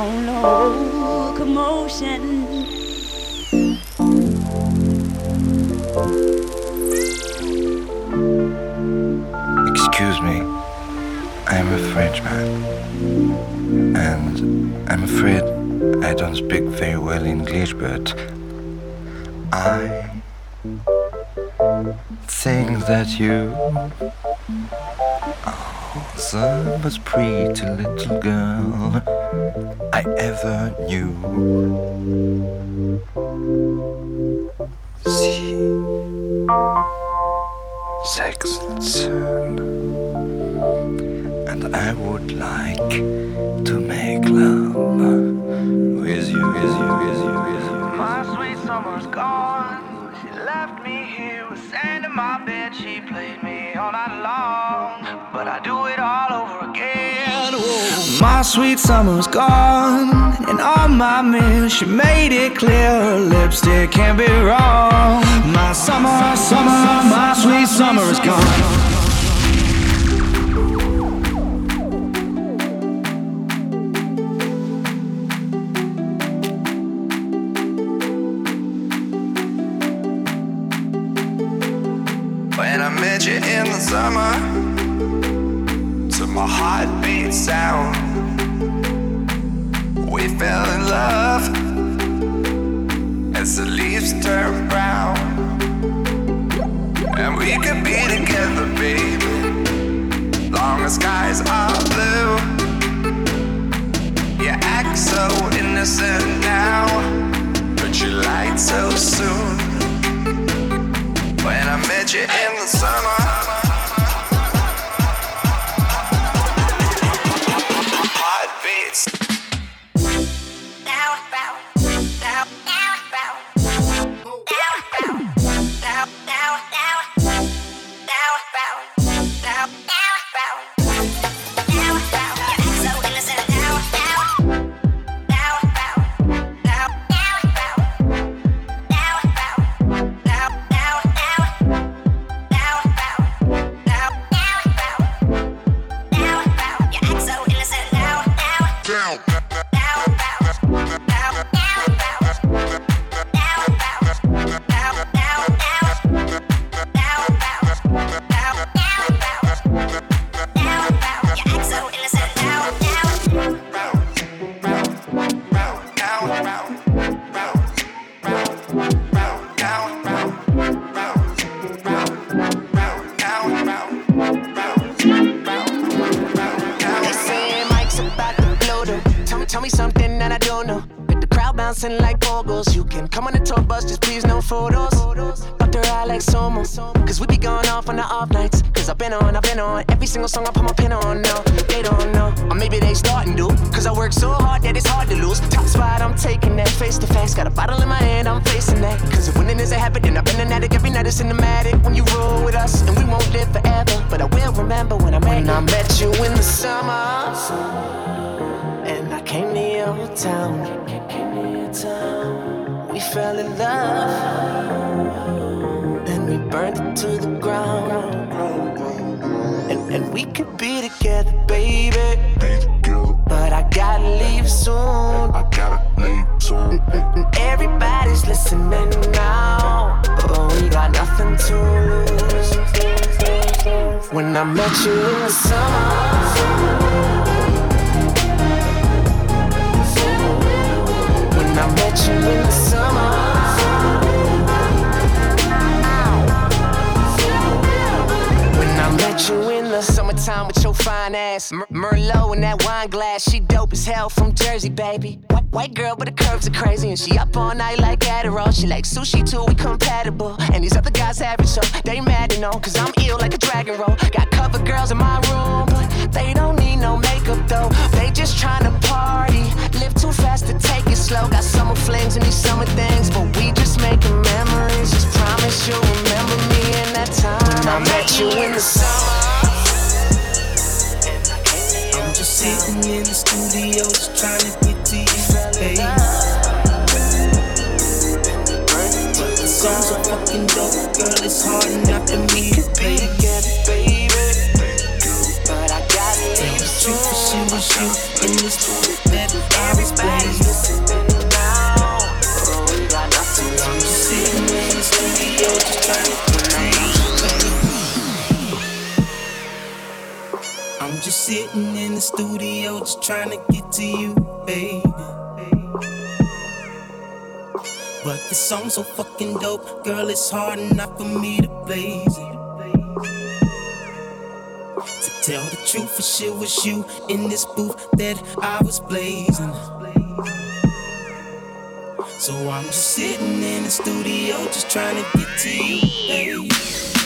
Oh no, commotion. Excuse me, I'm a Frenchman. And I'm afraid I don't speak very well English, but I think that you are the most pretty little girl I ever knew. See, sex soon, and I would like to make love with you, with you, with you, with you. My sweet summer's gone. She left me here with sand in my bed. She played me all night long. But I do it My sweet summer's gone. And on my mirror, she made it clear her lipstick can't be wrong. My summer, summer, my sweet summer is gone. Summertime with your fine ass. Mer- Merlot in that wine glass. She dope as hell from Jersey, baby. White, girl, but the curves are crazy. And she up all night like Adderall. She like sushi too, we compatible. And these other guys average, so they mad to know. Cause I'm ill like a dragon roll. Got cover girls in my room, but they don't need no makeup though. They just tryna party. Live too fast to take it slow. Got summer flings and these summer things, but we just making memories. Just promise you'll remember me in that time. I met you in the summer. Sitting in the studio, just trying to get to you, babe. The songs are fucking dope, girl. It's hard not to meet you, babe. But I that I sitting in the studio just trying to get to you, baby. But this song's so fucking dope, girl, it's hard enough for me to blaze it. To tell the truth, for it was you in this booth that I was blazing. So I'm just sitting in the studio, just trying to get to you, baby.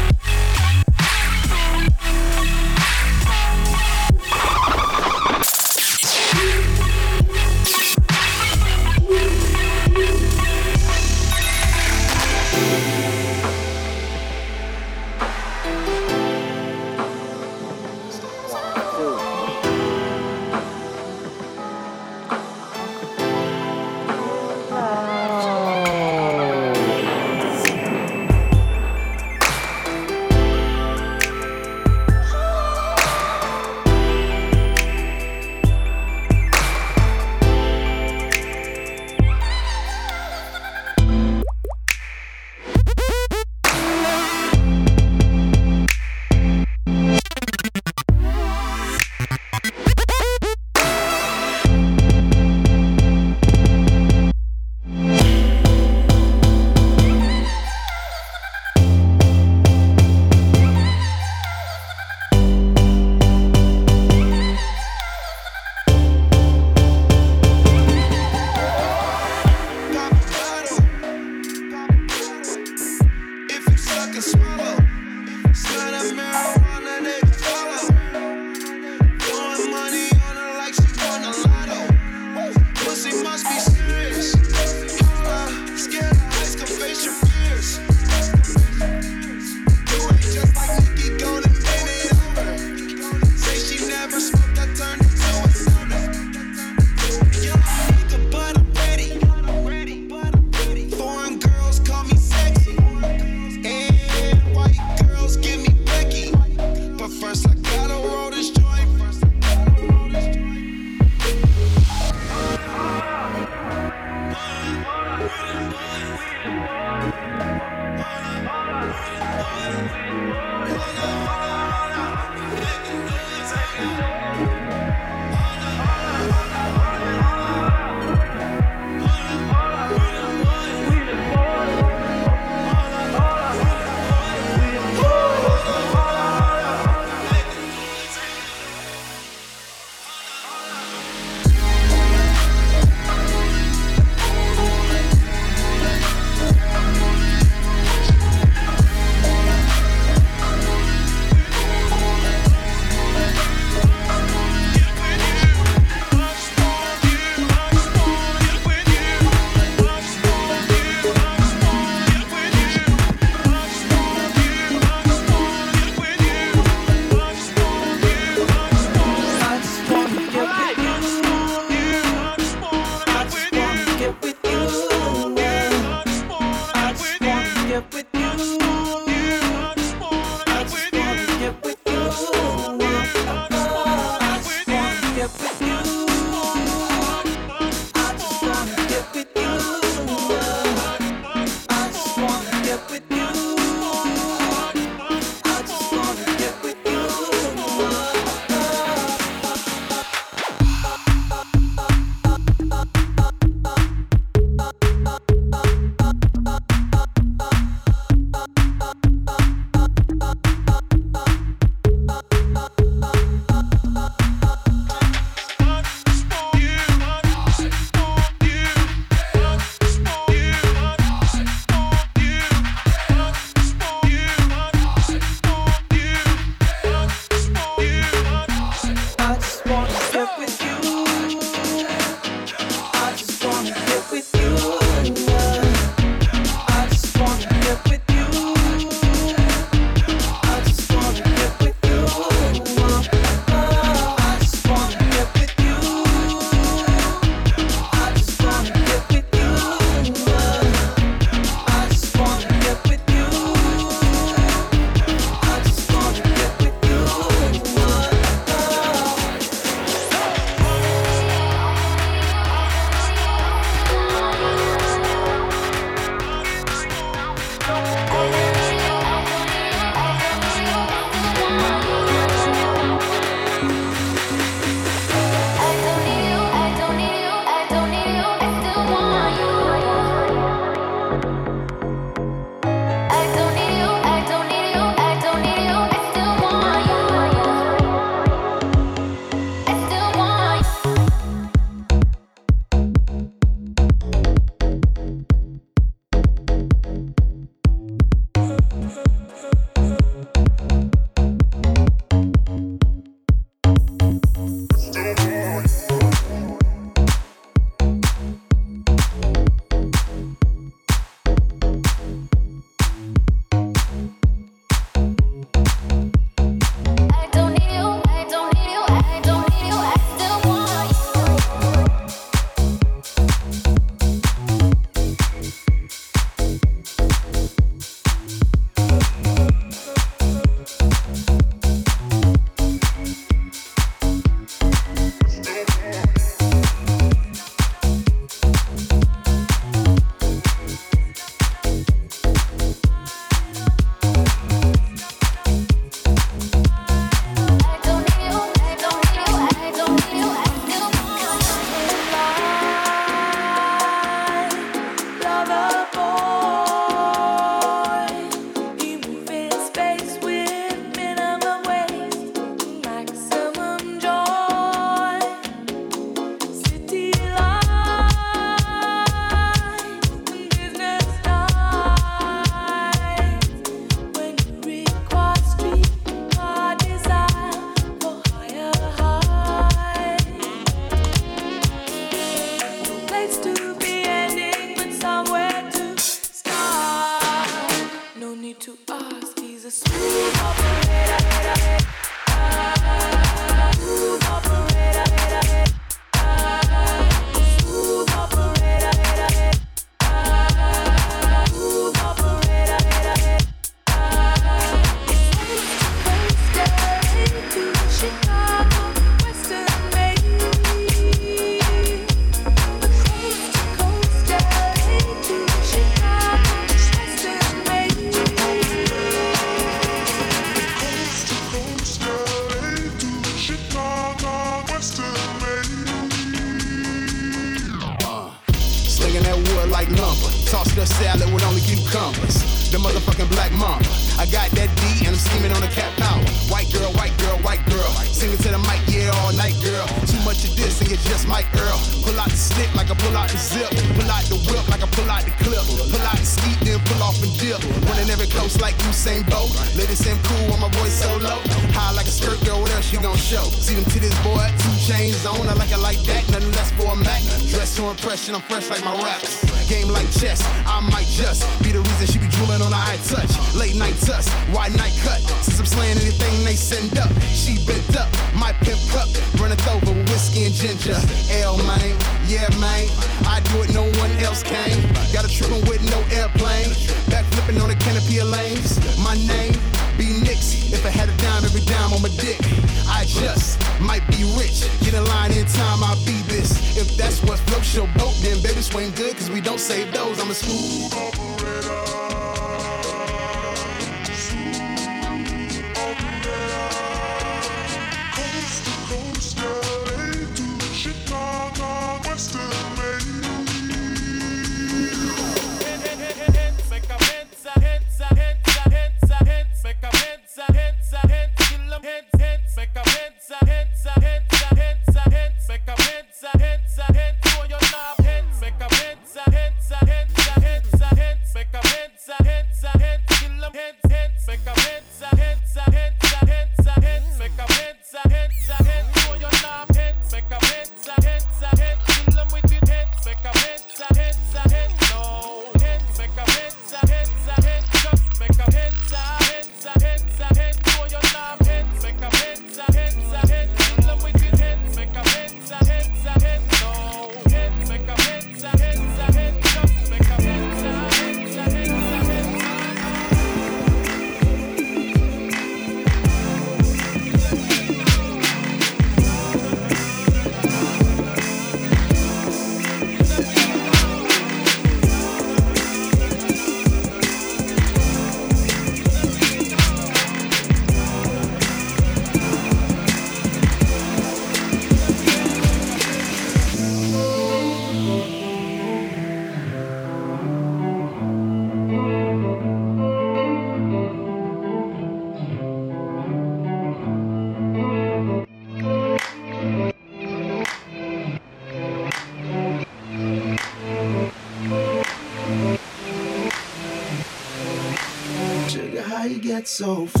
So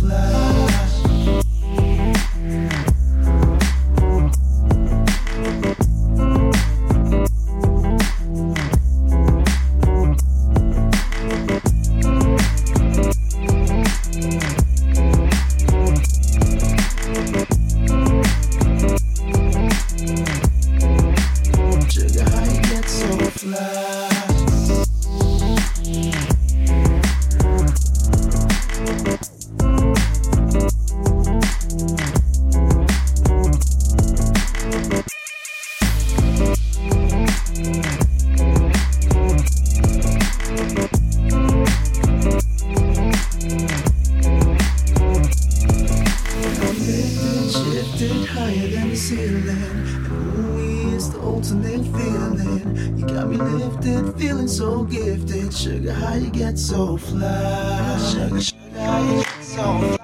Get so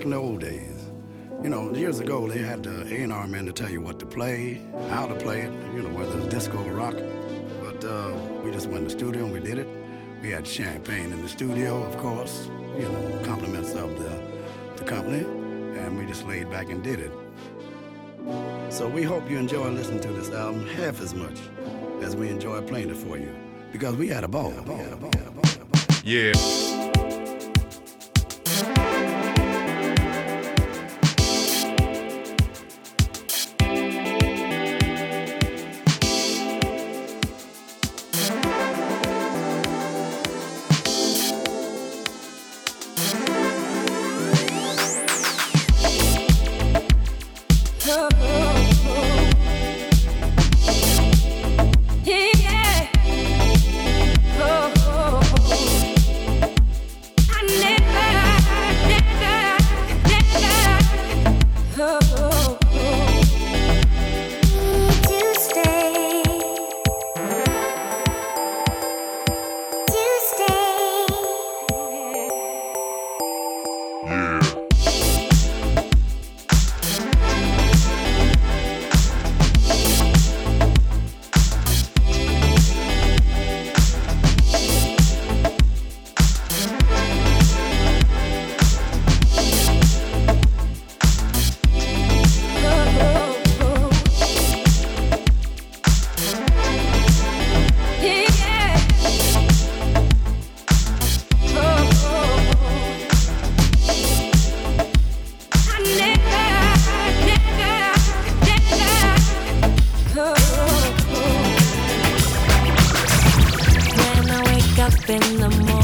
back in the old days. You know, years ago they had the A&R man to tell you what to play, how to play it, you know, whether it's disco or rock. But uh, we just went in the studio and we did it. We had champagne in the studio, of course, you know, compliments of the, the company, and we just laid back and did it. So we hope you enjoy listening to this album half as much as we enjoy playing it for you, because we had a ball. Yeah. in the morning.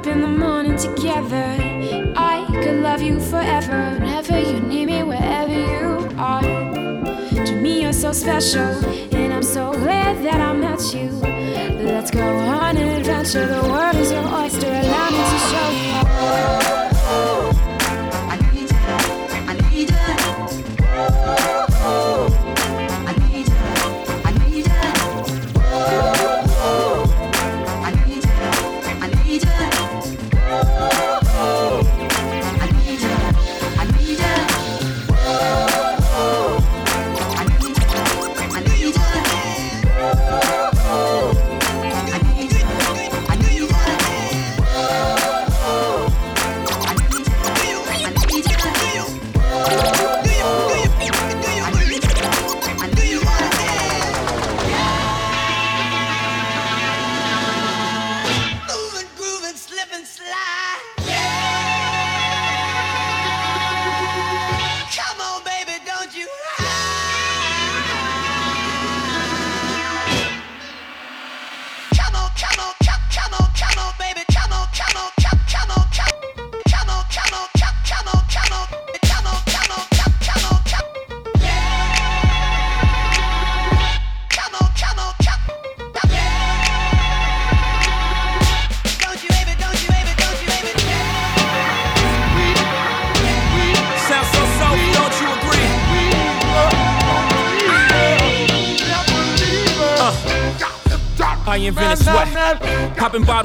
up in the morning together. I could love you forever, whenever you need me, wherever you are. To me, you're so special, and I'm so glad that I met you. Let's go on an adventure, the world is your oyster, allow me to show you.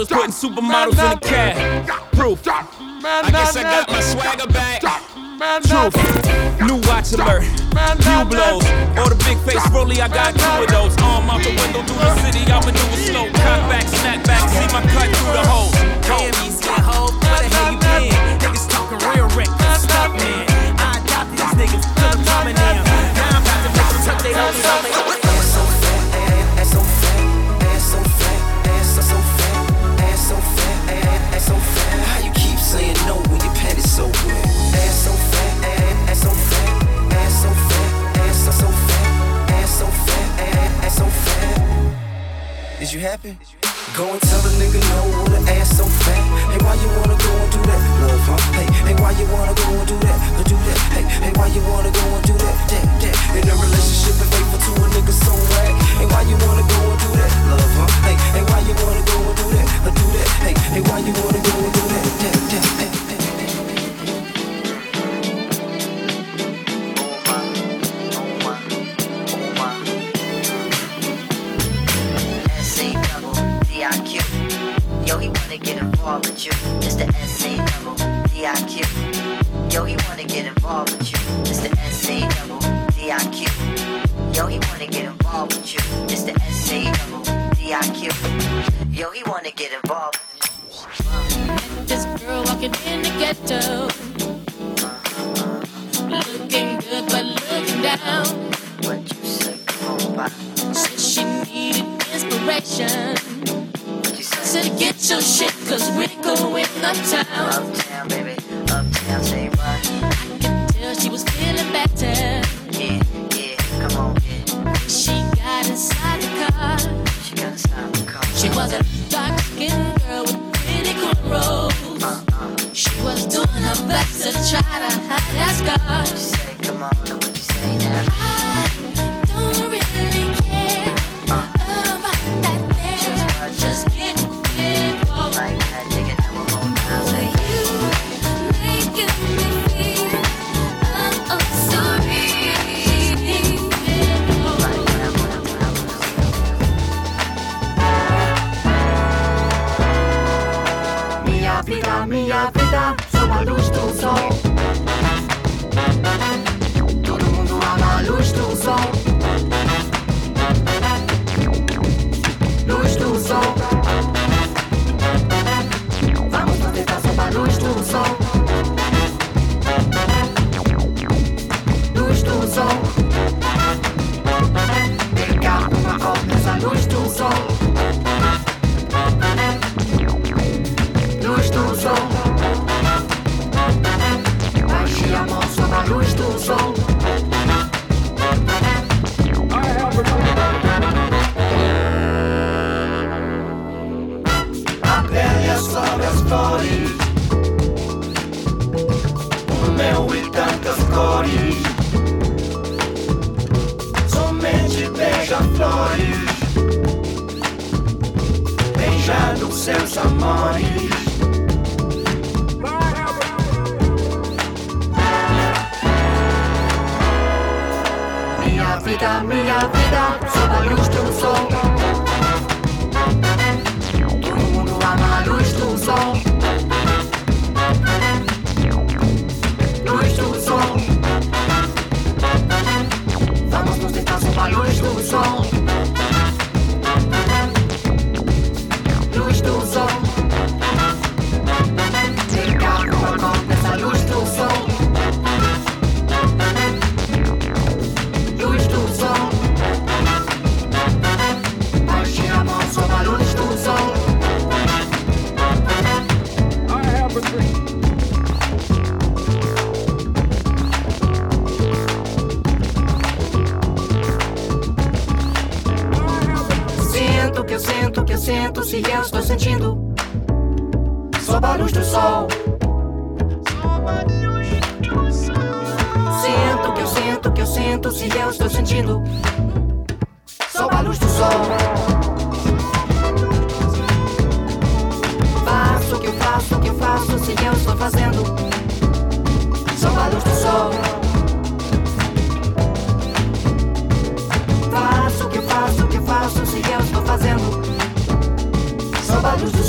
putting supermodels in the cab. Proof. I guess I got my swagger back. Truth. New watch alert. Few blows. Or the big face rolly, I got two of those. Arm out the window through the city, I'ma do a slow. Cut back, snap back, see my cut through the hole.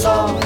song.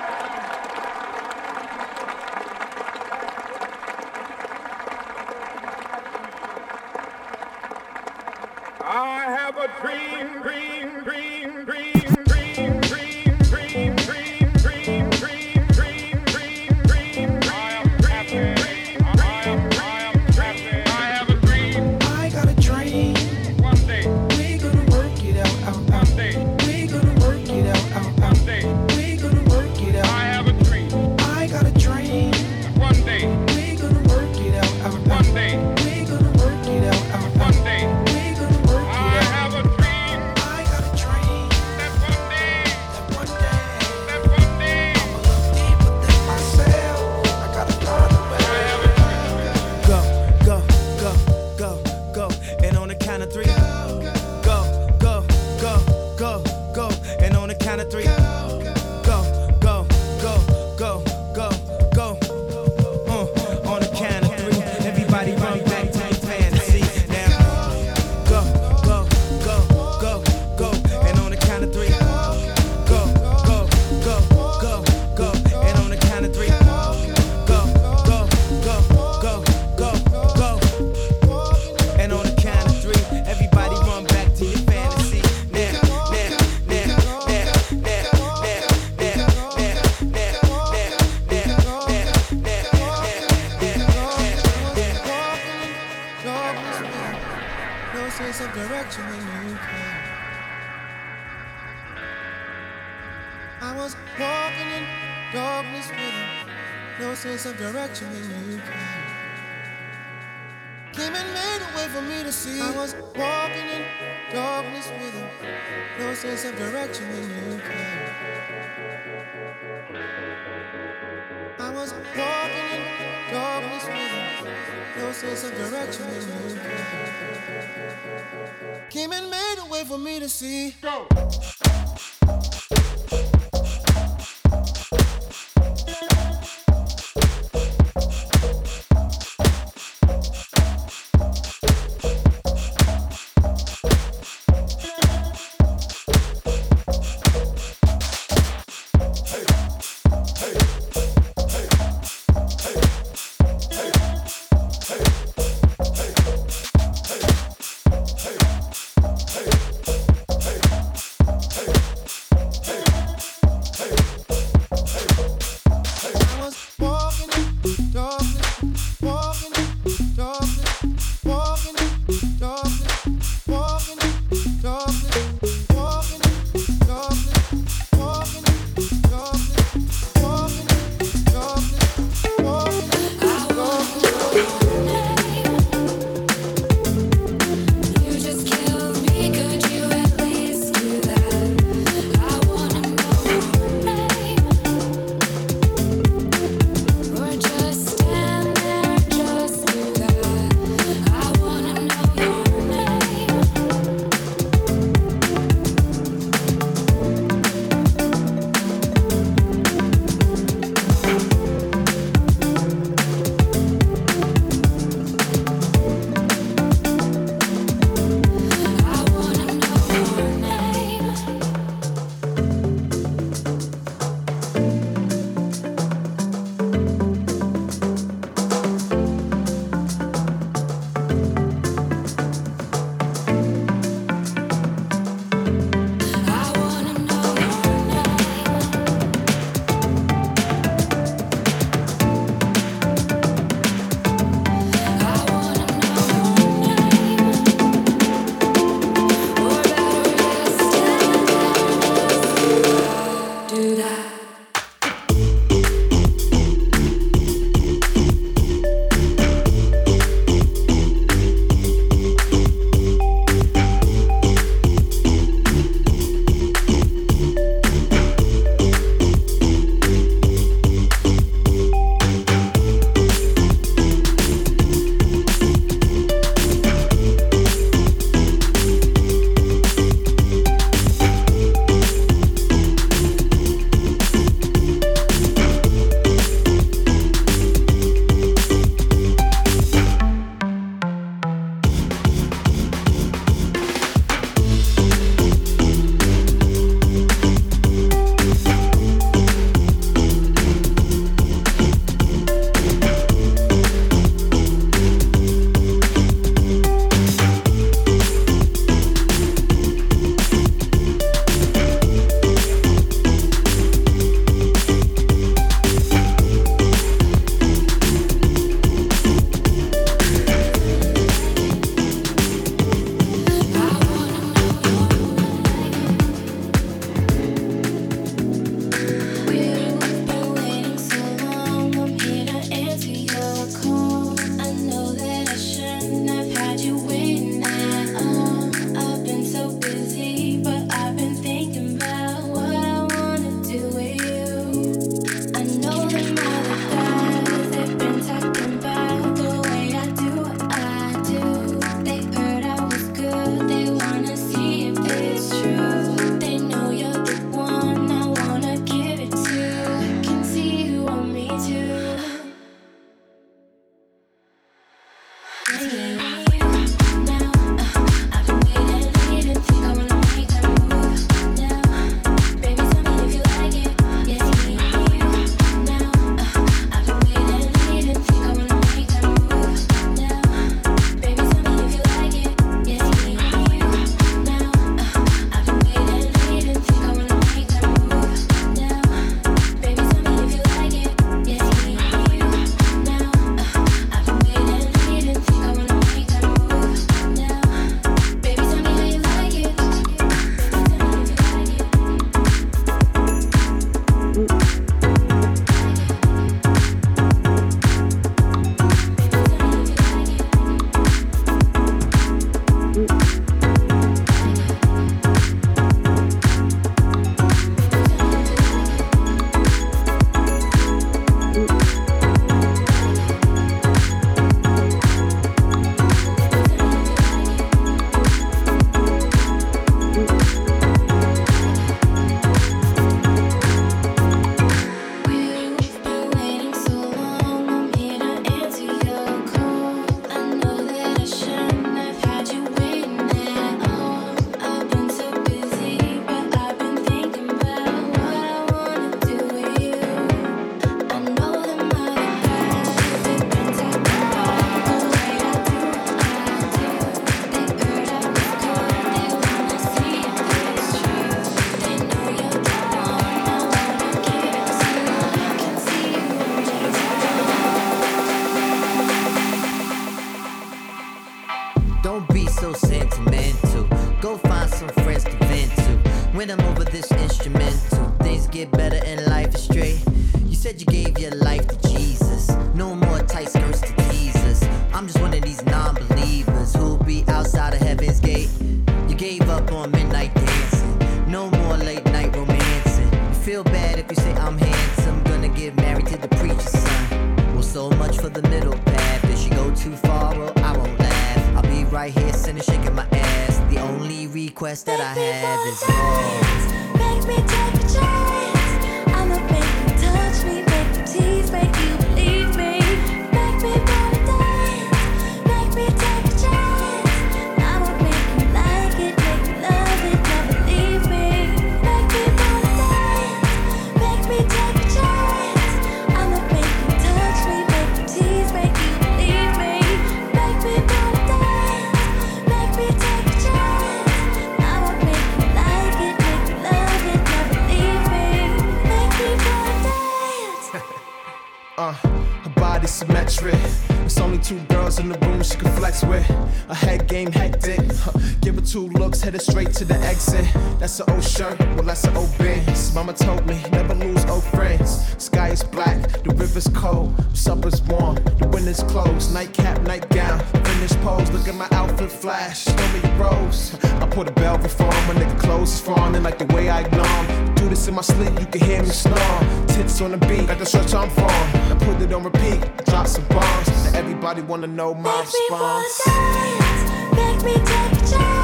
the stretch I'm from. Put it on repeat, drop some bombs. Now everybody wanna know my make response. Me dance, make me take a chance.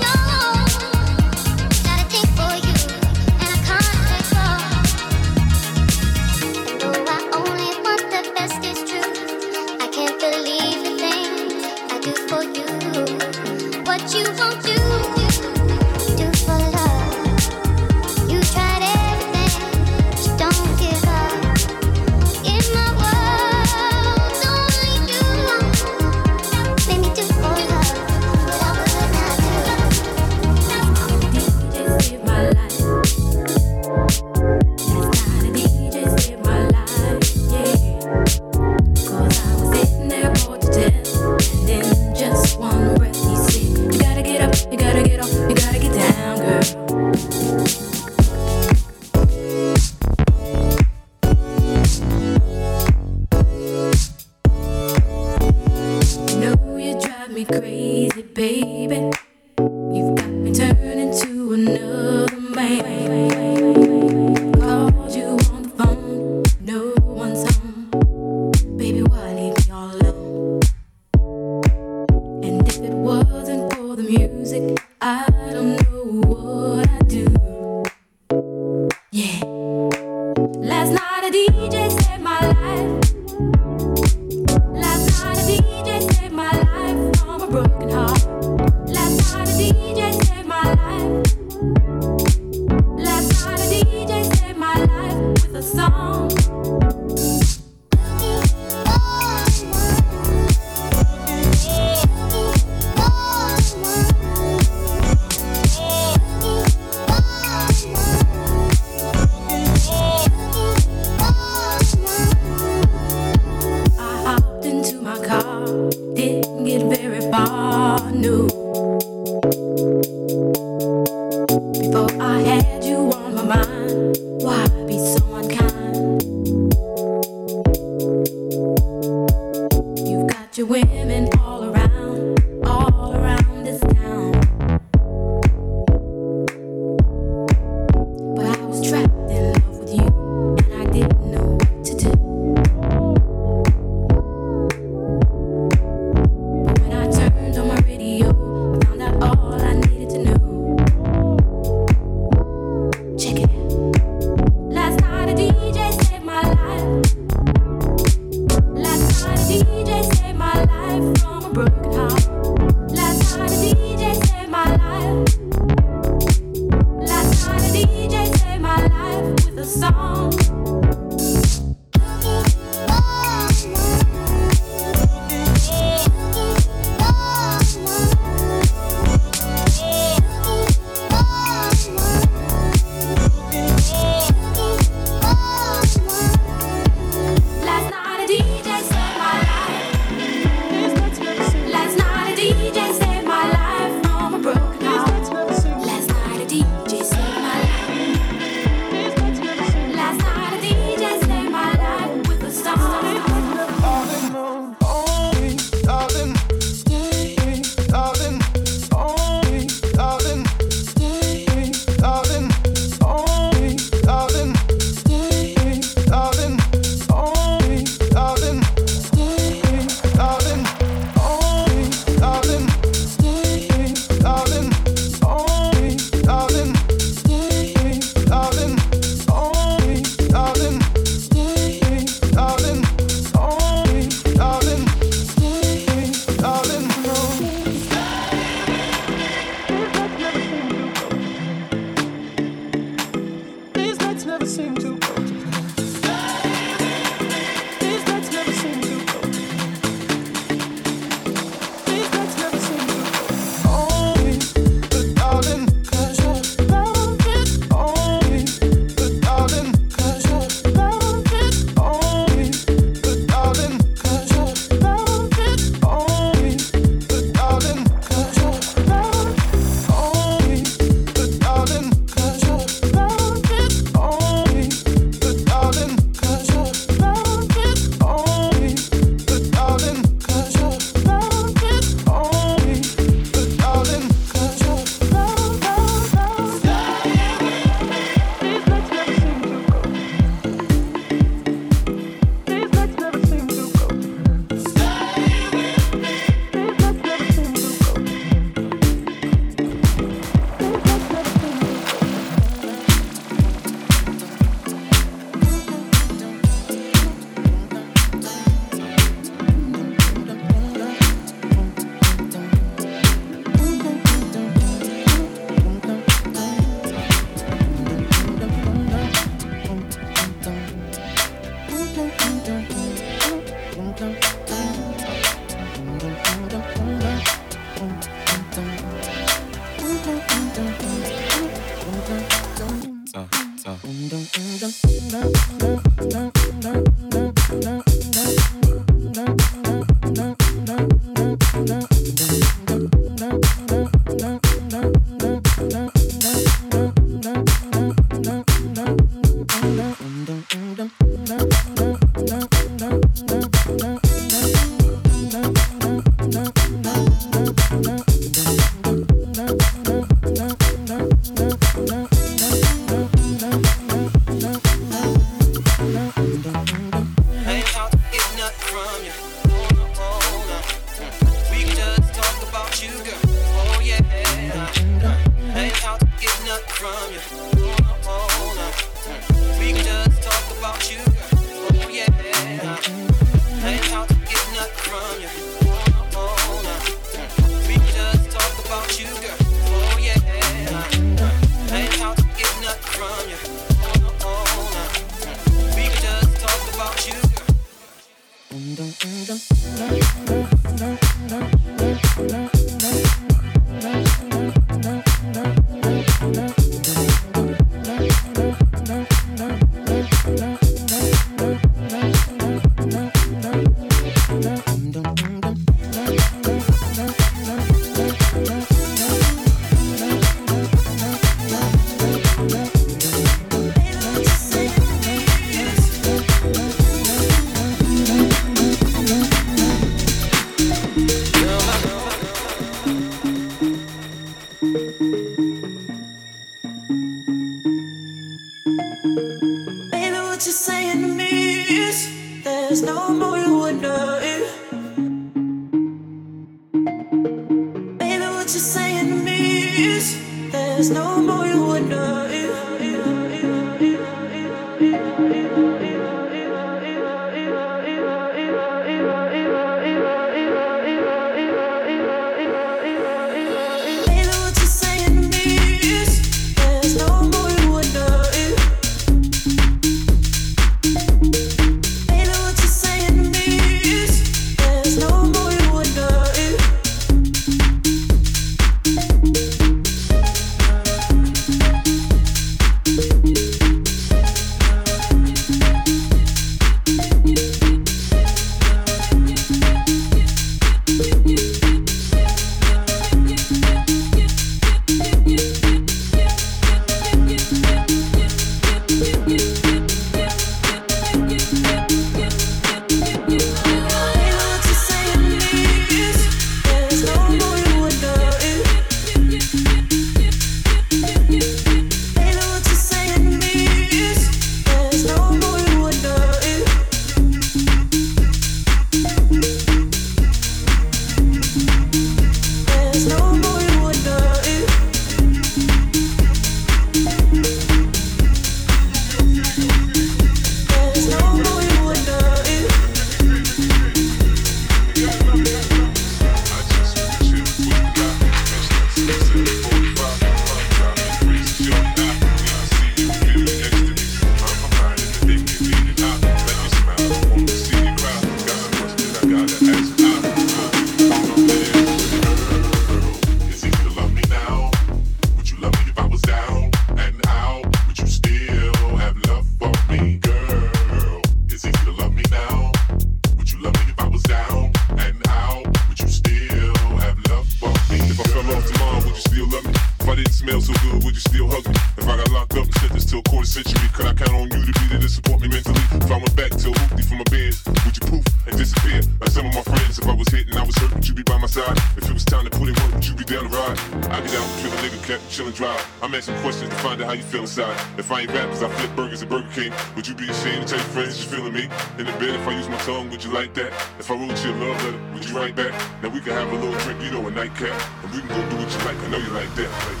Find out how you feel inside. If I ain't rap, cause I flip burgers at Burger King, would you be ashamed to tell your friends you're feeling me? In the bed, if I use my tongue, would you like that? If I wrote you a love letter, would you write back? Now we can have a little drink, you know, a nightcap, and we can go do what you like. I know you like that. Like,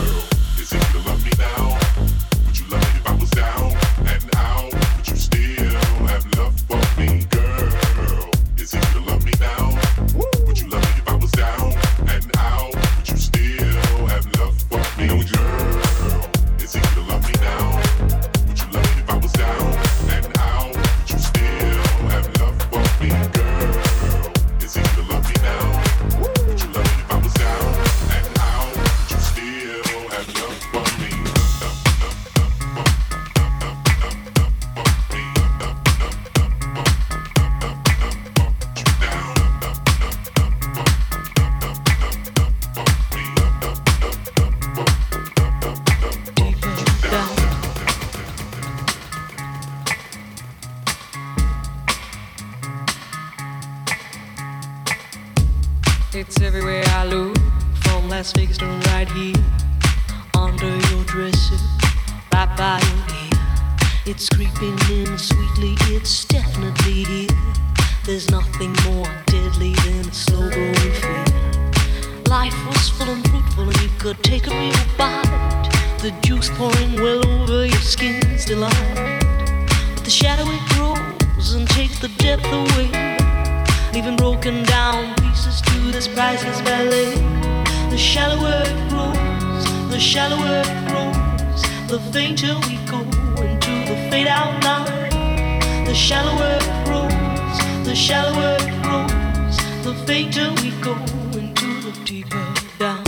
girl, is it you love me now? The fainter we go into the fade out line. The shallower it grows, the shallower it grows, the fainter we go into the deeper down.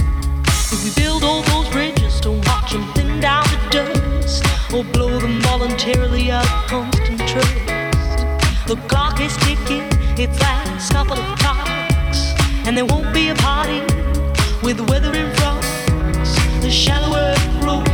If we build all those bridges to watch them thin down to dust, or blow them voluntarily out of constant trust. The clock is ticking, its last couple of clocks, and there won't be a party with the weather in front. The shallower it grows,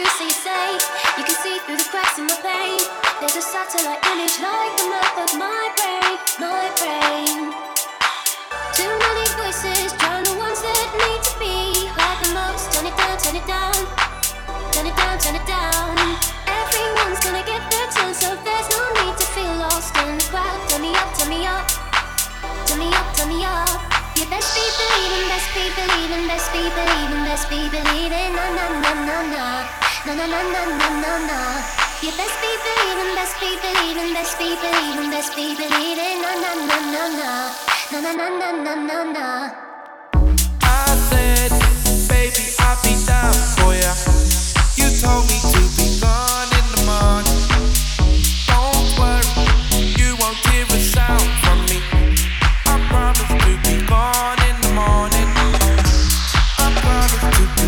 you say. You can see through the cracks in my pain. There's a satellite image like the map of my brain, my brain. Too many voices drown the ones that need to be heard the most. Turn it down, turn it down, turn it down, turn it down. Everyone's gonna get their turn, so there's no need to feel lost in the crowd. Turn me up, turn me up. Turn me up, turn me up. You best be believing, best be believing, best be believing, best be believing. Na na na na na, no, no, no, no, no, no, no. You best be believing, best be believing, best be believing, best be believing. No, no, no, no, no. No, no, no, no, no, no, no. I said, baby, I'll be down for ya. You told me to be gone in the morning. Don't worry, you won't hear a sound from me. I promise to be gone in the morning. I promise to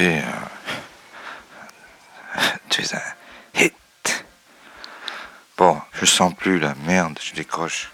tu es. euh, tu un hit. Bon, je sens plus la merde, je décroche.